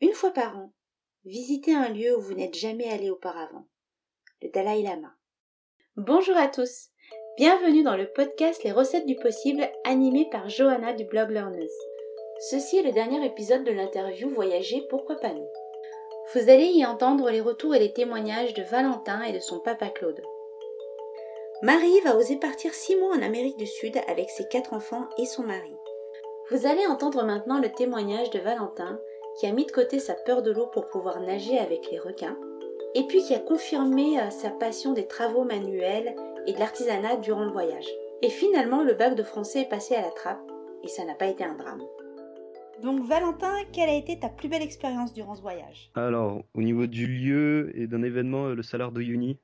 Une fois par an, visitez un lieu où vous n'êtes jamais allé auparavant. Le Dalai Lama. Bonjour à tous. Bienvenue dans le podcast Les recettes du possible animé par Johanna du blog Learners. Ceci est le dernier épisode de l'interview Voyager pourquoi pas nous? Vous allez y entendre les retours et les témoignages de Valentin et de son papa Claude. Marie va oser partir six mois en Amérique du Sud avec ses quatre enfants et son mari. Vous allez entendre maintenant le témoignage de Valentin qui a mis de côté sa peur de l'eau pour pouvoir nager avec les requins et puis qui a confirmé euh, sa passion des travaux manuels et de l'artisanat durant le voyage. Et finalement, le bac de français est passé à la trappe et ça n'a pas été un drame. Donc Valentin, quelle a été ta plus belle expérience durant ce voyage? Alors, au niveau du lieu et d'un événement, euh, le salaire de Uni.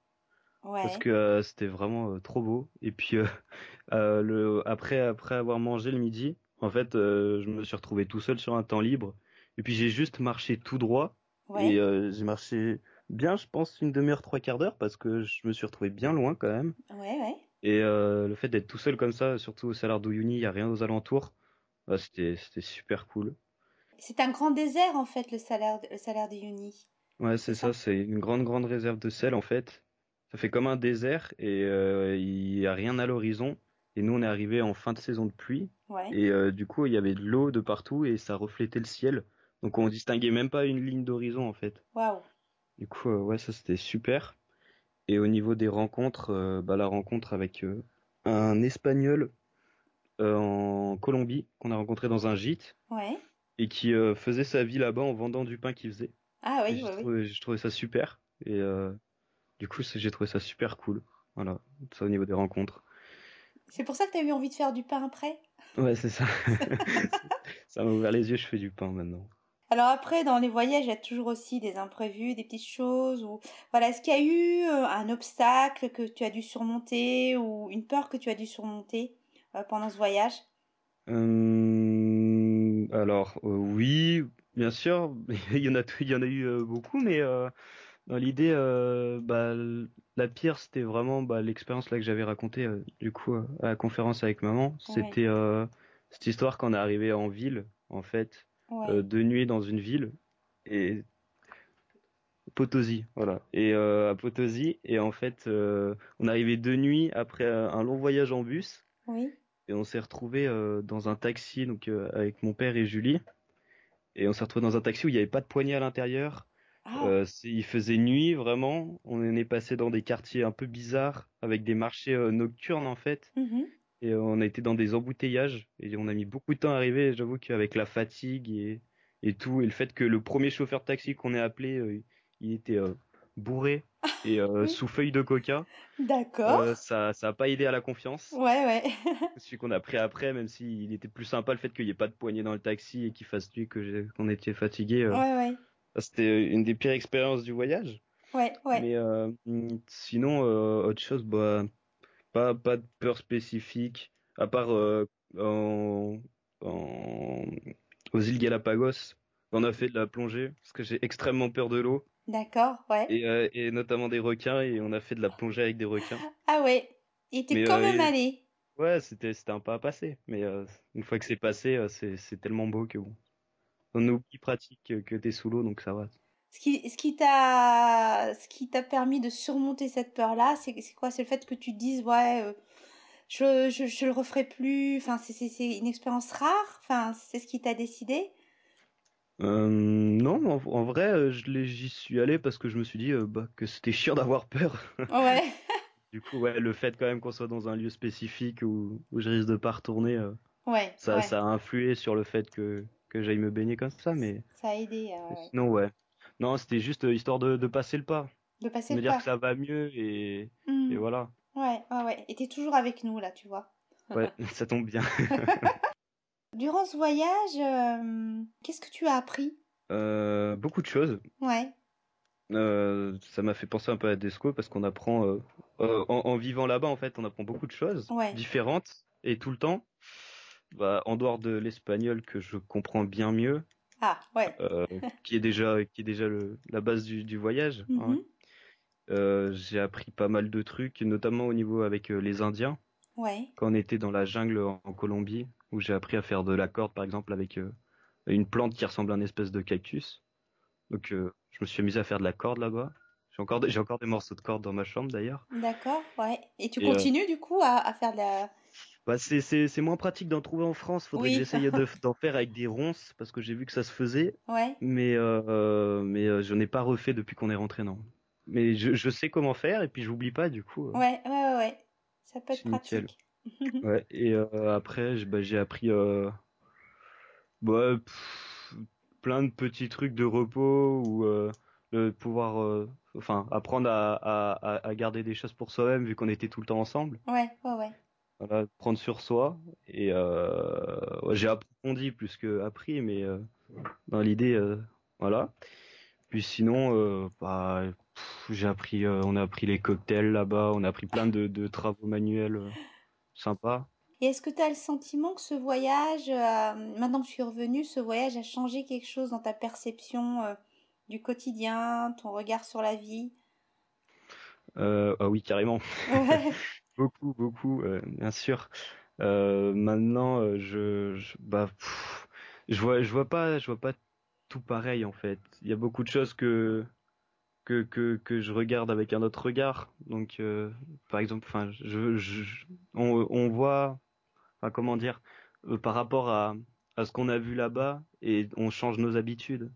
Ouais. Parce que euh, c'était vraiment euh, trop beau. Et puis, euh, euh, le, après, après avoir mangé le midi, en fait, euh, je me suis retrouvé tout seul sur un temps libre. Et puis, j'ai juste marché tout droit. Ouais. Et euh, j'ai marché bien, je pense, une demi-heure, trois quarts d'heure, parce que je me suis retrouvé bien loin quand même. Ouais, ouais. Et euh, le fait d'être tout seul comme ça, surtout au salaire d'Uyuni, il n'y a rien aux alentours, bah, c'était, c'était super cool. C'est un grand désert en fait le salaire, le salaire de Uni. Ouais, c'est ça. ça, c'est une grande, grande réserve de sel en fait. Ça fait comme un désert et euh, il n'y a rien à l'horizon. Et nous, on est arrivé en fin de saison de pluie. Ouais. Et euh, du coup, il y avait de l'eau de partout et ça reflétait le ciel. Donc on distinguait même pas une ligne d'horizon en fait. Waouh. Du coup, euh, ouais, ça c'était super. Et au niveau des rencontres, euh, bah, la rencontre avec euh, un Espagnol en Colombie qu'on a rencontré dans un gîte Ouais. et qui faisait sa vie là-bas en vendant du pain qu'il faisait. Ah oui, j'ai oui, j'ai trouvé ça super. Et du coup, j'ai trouvé ça super cool. Voilà, ça au niveau des rencontres. C'est pour ça que tu as eu envie de faire du pain après? Ouais, c'est ça. Ça m'a ouvert les yeux, je fais du pain maintenant. Alors après, dans les voyages, il y a toujours aussi des imprévus, des petites choses. Ou... Voilà, est-ce qu'il y a eu euh, un obstacle que tu as dû surmonter ou une peur que tu as dû surmonter euh, pendant ce voyage? Euh, alors, euh, oui, bien sûr, il y en a, il y en a eu euh, beaucoup, mais dans l'idée, bah, la pire, c'était vraiment bah, l'expérience là que j'avais racontée du coup à la conférence avec maman. Ouais. C'était cette histoire quand on est arrivé en ville, en fait, Ouais. euh, de nuit dans une ville et Potosí, voilà. Et euh, à Potosí, et en fait, euh, on arrivé de nuit après un long voyage en bus. Oui. Et on s'est retrouvé dans un taxi donc avec mon père et Julie. Et on s'est retrouvé dans un taxi où il n'y avait pas de poignée à l'intérieur. Ah, Euh, il faisait nuit vraiment. On est passé dans des quartiers un peu bizarres avec des marchés euh, nocturnes en fait. mhm. Et on a été dans des embouteillages et on a mis beaucoup de temps à arriver. J'avoue qu'avec la fatigue et, et tout et le fait que le premier chauffeur de taxi qu'on ait appelé, euh, il était euh, bourré et euh, sous feuille de coca. D'accord. Ça, ça a pas aidé à la confiance. Ouais, ouais. Celui qu'on a pris après, même s'il était plus sympa le fait qu'il n'y ait pas de poignée dans le taxi et qu'il fasse nuit, que qu'on était fatigué. Ouais, ouais. C'était une des pires expériences du voyage. Ouais, ouais. Mais sinon, autre chose, bah, pas, pas de peur spécifique, à part euh, en, en- aux îles Galapagos. On a fait de la plongée, parce que j'ai extrêmement peur de l'eau, D'accord, ouais. et, euh, et notamment des requins, et on a fait de la plongée avec des requins. Ah ouais. Il était quand euh, même allé. Ouais, c'était c'était un pas à passer, mais une fois que c'est passé, c'est tellement beau que bon. On oublie pratique que, que t'es sous l'eau, donc ça va. Ce qui, ce qui t'a, ce qui t'a permis de surmonter cette peur-là, c'est, c'est quoi? C'est le fait que tu te dises, ouais, euh, je, je, je le referai plus. Enfin, c'est, une expérience rare. Enfin, c'est ce qui t'a décidé? Euh, non, en, en vrai, euh, je l'ai- j'y suis allé parce que je me suis dit euh, bah, que c'était chiant d'avoir peur. Ouais. Du coup, ouais, le fait quand même qu'on soit dans un lieu spécifique où, où je risque de pas retourner, euh, Ouais. ça, ouais. ça a influé sur le fait que, que j'aille me baigner comme ça, mais Ça a aidé, ouais. sinon, ouais. Non, c'était juste euh, histoire de, de passer le pas, de passer me le dire pas. que ça va mieux et, Hmm. et voilà. Ouais, ouais, ouais. Et t'es toujours avec nous, là, tu vois. Ouais, ça tombe bien. Durant ce voyage, euh, qu'est-ce que tu as appris? Euh, beaucoup de choses. Ouais. Euh, ça m'a fait penser un peu à Desco parce qu'on apprend en, en vivant là-bas en fait on apprend beaucoup de choses Ouais. différentes et tout le temps bah, en dehors de l'espagnol que je comprends bien mieux Ah, ouais. euh, qui est déjà qui est déjà le, la base du, du voyage hein. Mhm. Euh, j'ai appris pas mal de trucs notamment au niveau avec euh, les Indiens Ouais. quand on était dans la jungle en, Colombie où j'ai appris à faire de la corde par exemple avec euh, une plante qui ressemble à une espèce de cactus Donc je me suis amusé à faire de la corde là-bas. J'ai encore, j'ai encore des morceaux de corde dans ma chambre d'ailleurs. D'accord, ouais. Et tu continues du coup à, faire de la... Bah, c'est moins pratique d'en trouver en France. Faudrait que j'essaye d'en faire avec des ronces parce que j'ai vu que ça se faisait. Ouais. Mais, euh, mais je n'ai pas refait depuis qu'on est rentré, non. Mais je, je, sais comment faire et puis j'oublie pas du coup. Ouais, ouais, ouais. Ça peut être pratique. ouais, et après, bah, j'ai appris bah, plein de petits trucs de repos ou le pouvoir enfin apprendre à, à, garder des choses pour soi-même vu qu'on était tout le temps ensemble. Ouais, ouais, ouais. Voilà, prendre sur soi et euh, j'ai approfondi plus que appris, mais euh, dans l'idée, euh, voilà. Puis sinon, bah, j'ai appris, on a appris les cocktails là-bas, on a appris plein de, de travaux manuels sympas. Et est-ce que tu as le sentiment que ce voyage, maintenant que je suis revenue, ce voyage a changé quelque chose dans ta perception du quotidien, ton regard sur la vie? Euh, Ah oui, carrément. beaucoup, beaucoup, euh, bien sûr. Euh, maintenant, je, je, bah, je vois, je vois pas, je vois pas tout pareil en fait. Il y a beaucoup de choses que que, que, que je regarde avec un autre regard. Donc, par exemple, enfin, je, je, on, on voit, enfin, comment dire, par rapport à, à ce qu'on a vu là-bas et on change nos habitudes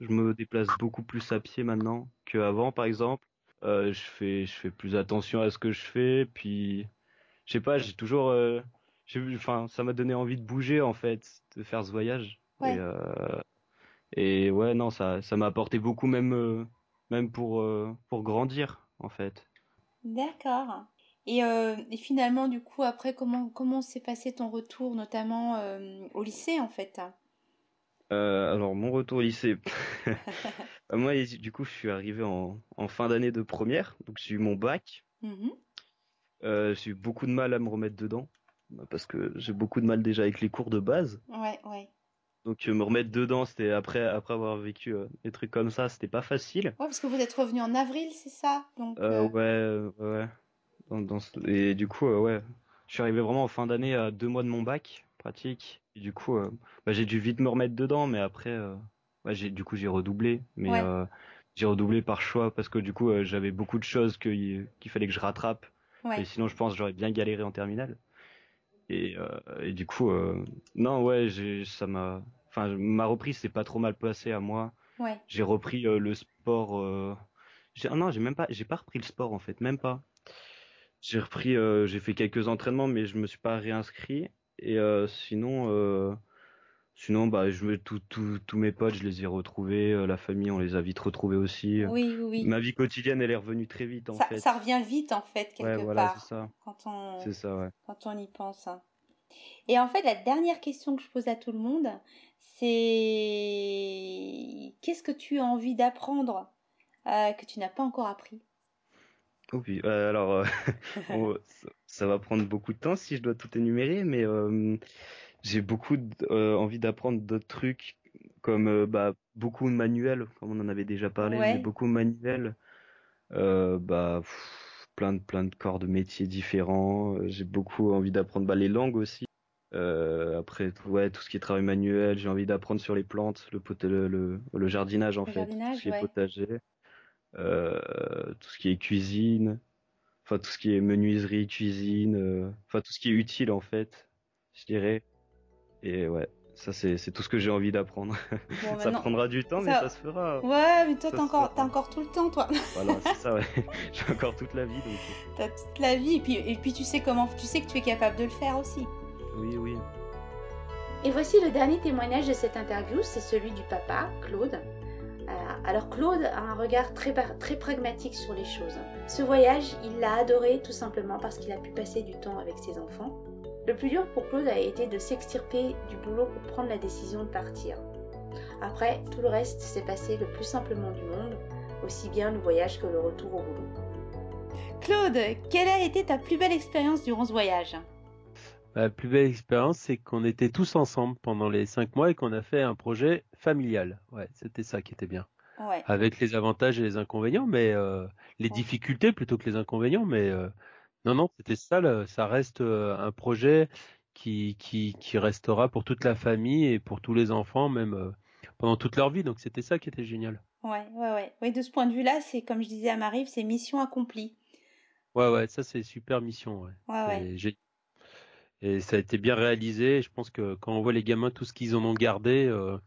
je me déplace beaucoup plus à pied maintenant qu'avant, par exemple. Euh, je fais, je fais plus attention à ce que je fais. Puis, je sais pas, j'ai toujours, euh, enfin, ça m'a donné envie de bouger en fait, de faire ce voyage. Et, euh, et, ouais, non, ça, ça m'a apporté beaucoup même, même pour, pour grandir en fait. D'accord. Et, et, finalement, du coup, après, comment comment s'est passé ton retour, notamment au lycée en fait? Euh, alors mon retour au lycée. Moi, du coup, je suis arrivé en, fin d'année de première, donc j'ai eu mon bac. Mmh euh, j'ai eu beaucoup de mal à me remettre dedans bah, parce que j'ai beaucoup de mal déjà avec les cours de base. Ouais, ouais. Donc me remettre dedans, c'était après après avoir vécu euh, des trucs comme ça, c'était pas facile. Ouais, parce que vous êtes revenu en avril, c'est ça? Donc. ouais, ouais. Et du coup, ouais, je suis arrivé vraiment en fin d'année à deux mois de mon bac pratique. Et du coup, euh, bah, j'ai dû vite me remettre dedans, mais après, euh, j'ai du coup j'ai redoublé, mais euh, j'ai redoublé par choix parce que du coup j'avais beaucoup de choses qu'il fallait que je rattrape. Et sinon, je pense que j'aurais bien galéré en terminale. Et, et du coup, non, ouais, ça m'a, enfin, ma reprise s'est pas trop mal passée à moi. J'ai repris le sport. Ah non, j'ai même pas, j'ai pas repris le sport en fait, même pas. J'ai repris, j'ai fait quelques entraînements, mais je me suis pas réinscrit. Et euh, sinon, euh, sinon, bah, je tous mes potes, je les ai retrouvés. Euh, la famille, on les a vite retrouvés aussi. Oui, oui, Ma vie quotidienne, elle est revenue très vite en ça, fait. Ça revient vite en fait quelque ouais, voilà, part. c'est ça. Quand on, ça, ouais. Quand on y pense. Et en fait, la dernière question que je pose à tout le monde, c'est qu'est-ce que tu as envie d'apprendre que tu n'as pas encore appris? Oh, alors, ça va prendre beaucoup de temps si je dois tout énumérer, mais euh, j'ai beaucoup euh, envie d'apprendre d'autres trucs comme euh, bah, beaucoup de manuels, comme on en avait déjà parlé, mais beaucoup de manuels, bah, plein de plein de corps de métiers différents. J'ai beaucoup envie d'apprendre bah, les langues aussi. après, ouais, tout ce qui est travail manuel, j'ai envie d'apprendre sur les plantes, le, le, le, jardinage en fait, tout ce qui est potager, tout ce qui est cuisine enfin tout ce qui est menuiserie, cuisine, euh, enfin tout ce qui est utile en fait, je dirais. Et ouais, ça c'est tout ce que j'ai envie d'apprendre. ça prendra du temps, mais ça se fera. Ouais, mais toi t'as encore, as encore tout le temps, toi. voilà, c'est ça, ouais. j'ai encore toute la vie, donc. T'as toute la vie, et puis, et puis tu sais comment, tu sais que tu es capable de le faire aussi. Oui, oui. Et voici le dernier témoignage de cette interview, c'est celui du papa, Claude. Euh, alors Claude a un regard très, très pragmatique sur les choses. Ce voyage, il l'a adoré tout simplement parce qu'il a pu passer du temps avec ses enfants. Le plus dur pour Claude a été de s'extirper du boulot pour prendre la décision de partir. Après, tout le reste s'est passé le plus simplement du monde, aussi bien le voyage que le retour au boulot. Claude, quelle a été ta plus belle expérience durant ce voyage? La plus belle expérience, c'est qu'on était tous ensemble pendant les cinq mois et qu'on a fait un projet familial. Ouais, c'était ça qui était bien. Avec les avantages et les inconvénients, mais euh, les difficultés plutôt que les inconvénients. Mais euh, non, non, c'était ça. ça reste euh, un projet qui, qui, qui restera pour toute la famille et pour tous les enfants, même pendant toute leur vie. Donc c'était ça qui était génial. Ouais, ouais, ouais. Oui, de ce point de vue-là, c'est comme je disais à Marie, c'est mission accomplie. Ouais, ouais, ça c'est super mission. Ouais. ouais, ouais. Et ça a été bien réalisé. Je pense que quand on voit les gamins, tout ce qu'ils en ont gardé, euh,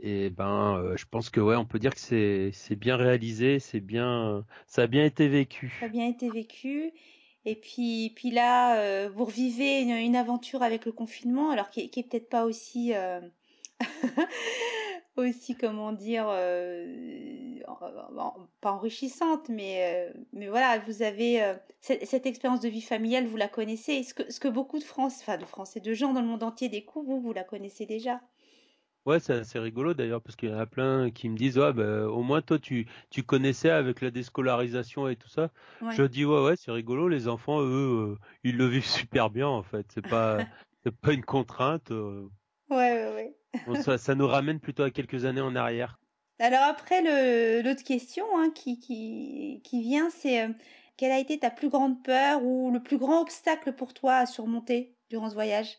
et ben, euh, je pense que ouais, on peut dire que c'est bien réalisé, c'est bien, ça a bien été vécu. Ça a bien été vécu. Et puis, puis là, euh, vous revivez une, une, aventure avec le confinement, alors qui, qui est peut-être pas aussi aussi, comment dire, euh, pas enrichissante, mais, euh, mais voilà, vous avez euh, cette, expérience de vie familiale, vous la connaissez. Ce que, ce que beaucoup de France, enfin de Français, de gens dans le monde entier découvrent, vous, vous la connaissez déjà. Ouais, c'est assez rigolo d'ailleurs, parce qu'il y en a plein qui me disent, ouais, bah, au moins toi, tu, tu connaissais avec la déscolarisation et tout ça. Je dis, ouais, ouais, c'est rigolo, les enfants, eux, ils le vivent super bien en fait. C'est pas, c'est pas une contrainte. Ouais, ouais, ouais ça, nous ramène plutôt à quelques années en arrière. Alors après, l'autre question hein, qui, qui, qui, vient, c'est euh, quelle a été ta plus grande peur ou le plus grand obstacle pour toi à surmonter durant ce voyage?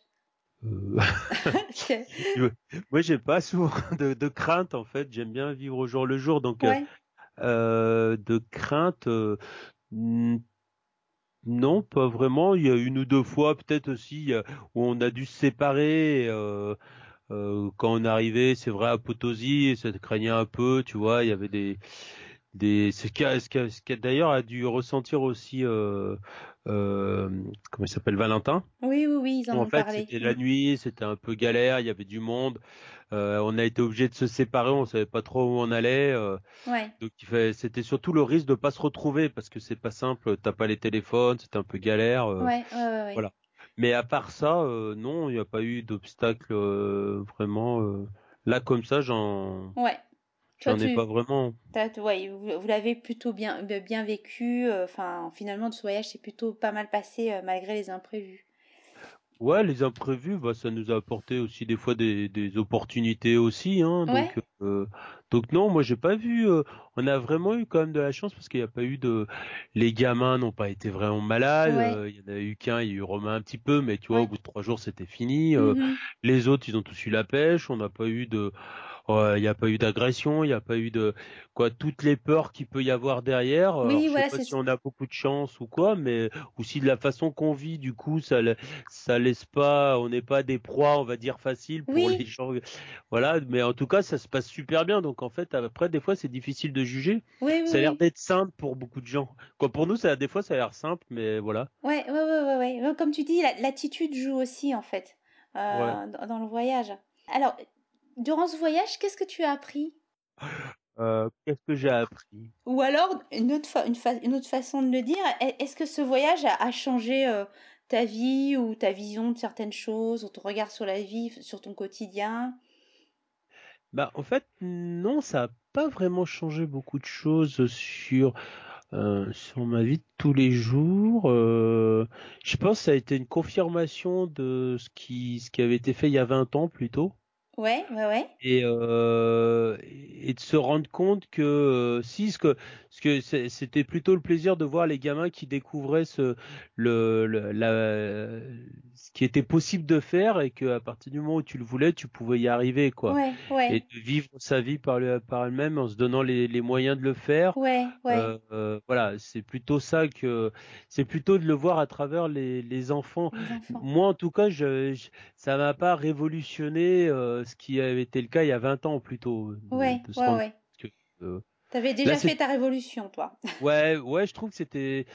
Euh... Moi, j'ai pas souvent de, de, crainte en fait. J'aime bien vivre au jour le jour, donc euh, euh de crainte. Non, pas vraiment. Il y a une ou deux fois peut-être aussi où on a dû se séparer. Euh, euh, quand on arrivait, c'est vrai à Potosi, ça craignait un peu, tu vois, il y avait des des ce qu'a ce qu'a d'ailleurs a dû ressentir aussi euh, euh, comment il s'appelle Valentin. Oui oui oui ils en, en fait, c'était la nuit c'était un peu galère il y avait du monde. Euh, on a été obligé de se séparer on savait pas trop où on allait euh, ouais. donc c'était surtout le risque de pas se retrouver parce que c'est pas simple t'as pas les téléphones c'était un peu galère euh, ouais, ouais, voilà mais à part ça, euh, non, il n'y a pas eu d'obstacle euh, vraiment. Euh, là, comme ça, j'en. Ouais. J'en ai pas vraiment. Ouais, vous, l'avez plutôt bien, bien vécu. Enfin, finalement, ce voyage s'est plutôt pas mal passé malgré les imprévus. Ouais, les imprévus, bah, ça nous a apporté aussi des fois des, des opportunités aussi. Hein, donc, euh, donc non, moi j'ai pas vu. Euh, on a vraiment eu quand même de la chance parce qu'il n'y a pas eu de. Les gamins n'ont pas été vraiment malades. Euh, il y en a eu qu'un, il y a eu Romain un petit peu, mais tu vois, au bout de trois jours c'était fini. Mm-hmm. Les autres, ils ont tous eu la pêche. On n'a pas eu de il n'y a pas eu d'agression, il n'y a pas eu de quoi toutes les peurs qu'il peut y avoir derrière. Oui, je sais pas si on a beaucoup de chance ou quoi, mais aussi de la façon qu'on vit, du coup, ça ça laisse pas, on n'est pas des proies, on va dire faciles pour les gens. Voilà, mais en tout cas, ça se passe super bien. Donc en fait, après, des fois, c'est difficile de juger. Oui, ça a l'air d'être simple pour beaucoup de gens. Quoi, pour nous, ça, des fois, ça a l'air simple, mais voilà. Ouais, ouais, ouais, ouais, ouais. Comme tu dis, l'attitude joue aussi en fait euh, dans le voyage. Alors, durant ce voyage, qu'est-ce que tu as appris? Euh, Qu'est-ce que j'ai appris? Ou alors, une autre, une, autre façon de le dire, est-ce que ce voyage a, changé euh, ta vie ou ta vision de certaines choses, ou ton regard sur la vie, sur ton quotidien? Bah, En fait, non, ça n'a pas vraiment changé beaucoup de choses sur... Euh, sur ma vie de tous les jours. je pense que ça a été une confirmation de ce qui, ce qui avait été fait il y a 20 ans plutôt. Ouais, ouais, ouais. Et, euh, et de se rendre compte que si ce que ce que c'était plutôt le plaisir de voir les gamins qui découvraient ce le, le la ce qui était possible de faire et que à partir du moment où tu le voulais, tu pouvais y arriver quoi. Ouais, ouais. Et de vivre sa vie par le, par elle-même en se donnant les, les moyens de le faire. Ouais, ouais. Euh, euh voilà, c'est plutôt ça que c'est plutôt de le voir à travers les, les enfants. Les enfants. Moi en tout cas, je, je ça m'a pas révolutionné ce qui avait été le cas il y a 20 ans plutôt. Ouais, ouais, ouais. Que, euh, T'avais déjà fait ta révolution, toi. ouais, ouais, je trouve que c'était,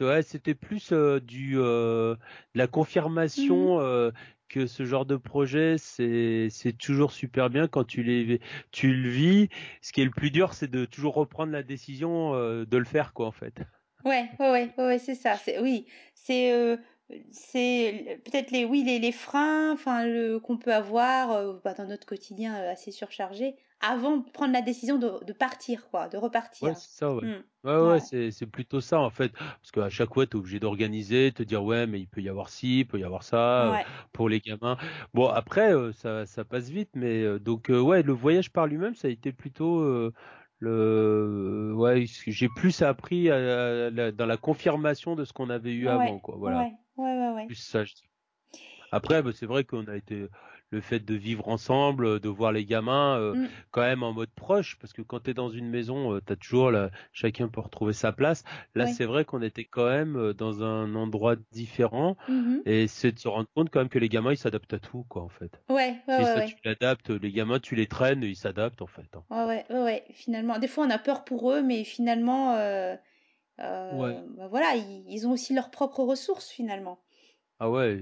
ouais, c'était plus euh, du, euh, de la confirmation mmh. que ce genre de projet, c'est, c'est toujours super bien quand tu les, tu le vis. Ce qui est le plus dur, c'est de toujours reprendre la décision de le faire, quoi, en fait. Ouais, ouais, ouais, ouais, c'est ça. C'est, oui, c'est c'est peut-être les oui les, les freins enfin le qu'on peut avoir euh, bah, dans notre quotidien euh, assez surchargé avant de prendre la décision de, de partir quoi de repartir. Ouais c'est ça ouais. Mmh. ouais, ouais, c'est c'est plutôt ça en fait. Parce qu'à chaque fois tu es obligé d'organiser te dire ouais mais il peut y avoir ci il peut y avoir ça euh, pour les gamins. Bon après ça ça passe vite mais donc ouais le voyage par lui-même ça a été plutôt le ouais j'ai plus appris dans la confirmation de ce qu'on avait eu avant quoi voilà Ouais, ouais, ouais. Plus ça, Après, bah, c'est vrai qu'on a été le fait de vivre ensemble, de voir les gamins euh, mm. quand même en mode proche, parce que quand tu es dans une maison, euh, tu as toujours chacun peut retrouver sa place. Là, c'est vrai qu'on était quand même euh, dans un endroit différent, mm-hmm. et c'est de se rendre compte quand même que les gamins ils s'adaptent à tout, quoi, en fait. Ouais, ouais, ça, tu l'adaptes, les gamins tu les traînes, ils s'adaptent en fait. Hein. Ouais, ouais, ouais, finalement. Des fois on a peur pour eux, mais finalement, bah, voilà, ils ont aussi leurs propres ressources finalement. Ah ouais,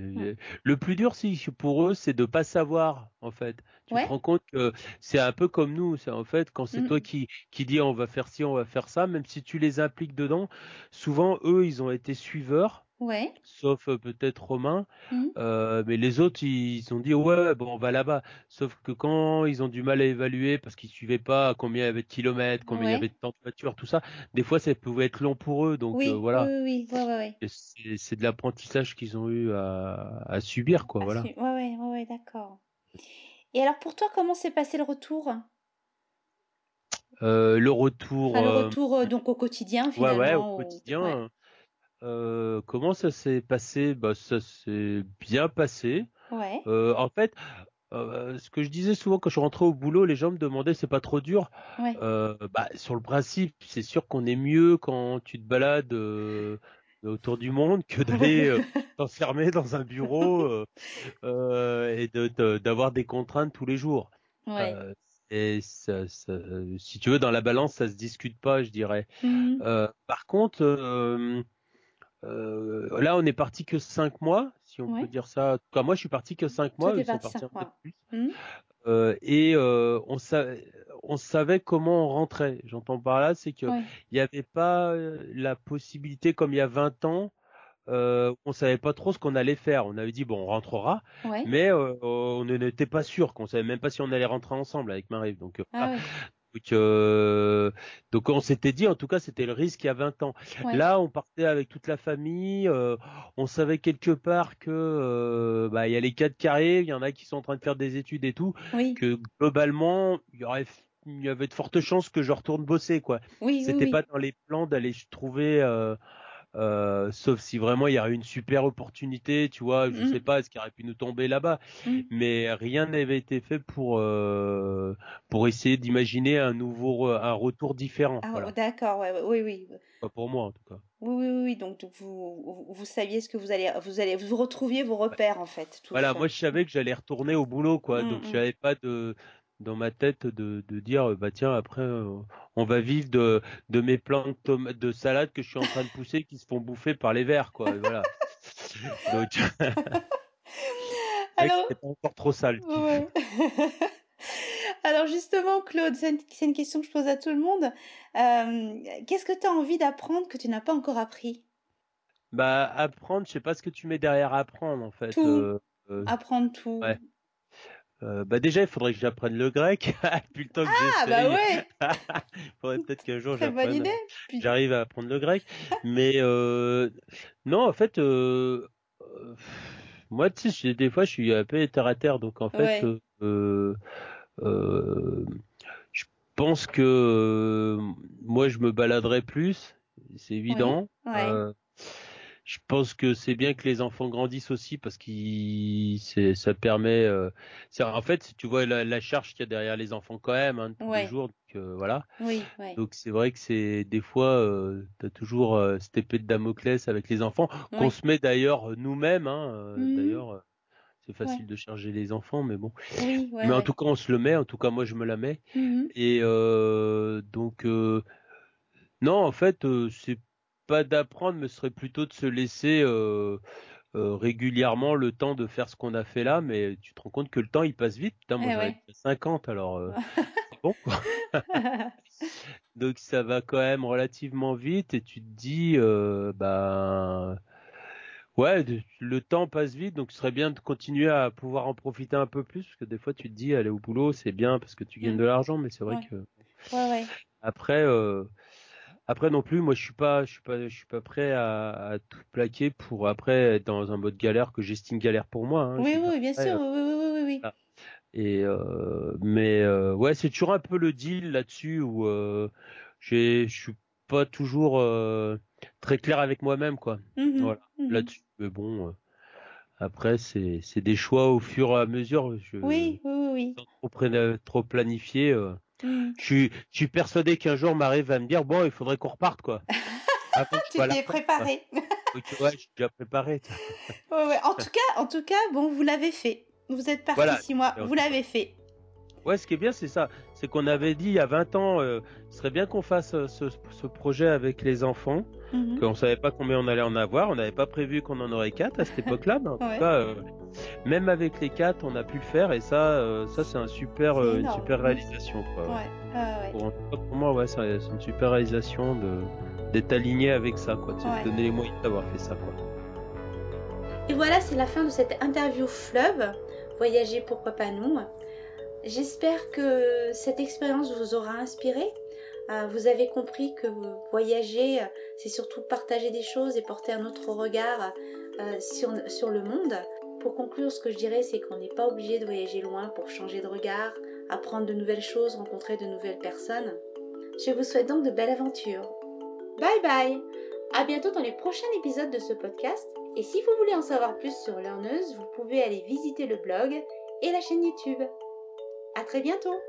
le plus dur si pour eux, c'est de pas savoir en fait. Tu te rends compte que c'est un peu comme nous, c'est en fait quand c'est toi mmh. qui qui dis on va faire ci, on va faire ça, même si tu les impliques dedans, souvent eux ils ont été suiveurs Ouais. Sauf euh, peut-être Romain. Mmh. Euh, mais les autres, ils ont dit ouais, bon, on va là-bas. Sauf que quand ils ont du mal à évaluer parce qu'ils suivaient pas combien il y avait de kilomètres, combien il y avait de temps de voiture, tout ça, des fois ça pouvait être long pour eux. Donc oui, euh, voilà. Oui, oui, ouais, ouais, C'est de l'apprentissage qu'ils ont eu à, à, subir, quoi. voilà. Ouais, ouais, ouais, d'accord. Et alors pour toi, comment s'est passé le retour? Le retour. Enfin, le retour donc au quotidien finalement. Ouais, ouais, au quotidien. Euh, comment ça s'est passé? Bah ça s'est bien passé. Ouais. Euh, en fait, euh, ce que je disais souvent quand je rentrais au boulot, les gens me demandaient c'est pas trop dur. Ouais. bah sur le principe, c'est sûr qu'on est mieux quand tu te balades autour du monde que d'aller t'enfermer dans un bureau et de d'avoir des contraintes tous les jours. Ouais. et ça, ça, si tu veux, dans la balance, ça se discute pas, je dirais. Mmh. par contre, euh, là, on est parti que 5 mois, si on peut dire ça. En tout cas, moi, je suis parti que 5 mois. Ils sont partis un peu plus. Mmh. Euh, et euh, on, on savait comment on rentrait. J'entends par là, c'est qu'il n'y avait pas la possibilité, comme il y a 20 ans, euh, on savait pas trop ce qu'on allait faire. On avait dit bon, on rentrera, mais on n'était pas sûr, qu'on savait même pas si on allait rentrer ensemble avec Marie. Donc, ah donc, euh, donc on s'était dit, en tout cas, c'était le risque il y a 20 ans. Là, on partait avec toute la famille. Euh, on savait quelque part que euh, bah, il y a les quatre carrés, il y en a qui sont en train de faire des études et tout. Que globalement, il y aurait il y avait de fortes chances que je retourne bosser quoi. Oui, C'était pas dans les plans d'aller trouver euh, sauf si vraiment il y a une super opportunité, tu vois, je mmh. sais pas, ce qui aurait pu nous tomber là-bas, mmh. mais rien n'avait été fait pour euh, pour essayer d'imaginer un nouveau un retour différent. Ah, D'accord, ouais, oui, oui. Pas pour moi en tout cas. Oui, oui, oui. Donc, vous, vous saviez ce que vous allez, vous allez, vous retrouviez vos repères en fait. voilà, moi je savais que j'allais retourner au boulot, quoi. Mmh, donc, je n'avais pas de, dans ma tête de, de dire bah tiens après euh, on va vivre de, de mes plants de, de salade que je suis en train de pousser qui se font bouffer par les vers quoi voilà. Donc alors c'est pas encore trop sale alors justement Claude c'est une, question que je pose à tout le monde. Euh, qu'est-ce que tu as envie d'apprendre que tu n'as pas encore appris? Bah apprendre je sais pas ce que tu mets derrière apprendre en fait tout. Euh, apprendre tout. ouais. Euh, bah déjà, il faudrait que j'apprenne le grec. Depuis le temps que ah, bah ouais. il faudrait peut-être qu'un jour j'arrive à apprendre le grec. Mais euh, non, en fait, euh, moi, tu sais, des fois, je suis un peu terre à terre, donc en fait, je pense que moi, je me baladerai plus. C'est évident. Ouais je pense que c'est bien que les enfants grandissent aussi parce que ça permet. Euh, en fait, tu vois la, charge qu'il y a derrière les enfants quand même hein, tous les jours. Donc, euh, voilà. Oui, Donc c'est vrai que c'est des fois euh, tu as toujours euh, cette épée de Damoclès avec les enfants qu'on se met d'ailleurs nous-mêmes. Hein, mmh. D'ailleurs. C'est facile de charger les enfants, mais bon. Oui, mais en tout cas, on se le met. En tout cas, moi, je me la mets. Mmh. Et donc, non, en fait, c'est pas d'apprendre, mais ce serait plutôt de se laisser euh, euh, régulièrement le temps de faire ce qu'on a fait là. Mais tu te rends compte que le temps il passe vite. Putain, moi eh 50, alors euh, bon. Quoi. Donc ça va quand même relativement vite et tu te dis, ben ouais, le temps passe vite, donc ce serait bien de continuer à pouvoir en profiter un peu plus, parce que des fois tu te dis aller au boulot c'est bien parce que tu gagnes mmh. de l'argent, mais c'est vrai que ouais, après après non plus, moi je suis pas, je suis pas, je suis pas prêt à, à tout plaquer pour après être dans un mode galère que j'estime galère pour moi. Hein. Oui, oui, bien sûr, oui, oui, oui, oui. Et euh, mais euh, ouais, c'est toujours un peu le deal là-dessus où euh, je suis pas toujours euh, très clair avec moi-même quoi. Mmh voilà, mmh là-dessus. Mais bon, Après, c'est des choix au fur et à mesure. Je, oui, oui, oui. Sans trop, trop planifier. Euh, mmh. je, suis, je suis persuadé qu'un jour, Marie va me dire bon, il faudrait qu'on reparte, quoi. tu t'es préparé. ouais, je suis déjà préparé. En tout cas, en tout cas, bon, vous l'avez fait. Vous êtes parti six mois, vous l'avez fait. Ouais, ce qui est bien, c'est ça. C'est qu'on avait dit il y a 20 ans, euh, ce serait bien qu'on fasse euh, ce, projet avec les enfants, mhm. qu'on savait pas combien on allait en avoir. On n'avait pas prévu qu'on en aurait quatre à cette époque-là, mais en tout cas, euh, même avec les quatre, on a pu le faire et ça, ça c'est un super, une super réalisation. Quoi. Ouais. Pour, pour, moi, ouais, c'est une super réalisation d'être aligné avec ça, quoi, de se donner les moyens d'avoir fait ça, quoi. Et voilà, c'est la fin de cette interview fleuve. Voyager, pourquoi pas nous? J'espère que cette expérience vous aura inspiré. Euh, vous avez compris que voyager, c'est surtout partager des choses et porter un autre regard euh, sur, sur le monde. Pour conclure, ce que je dirais, c'est qu'on n'est pas obligé de voyager loin pour changer de regard, apprendre de nouvelles choses, rencontrer de nouvelles personnes. Je vous souhaite donc de belles aventures. Bye bye À bientôt dans les prochains épisodes de ce podcast. Et si vous voulez en savoir plus sur Learneuse, vous pouvez aller visiter le blog et la chaîne YouTube. À très bientôt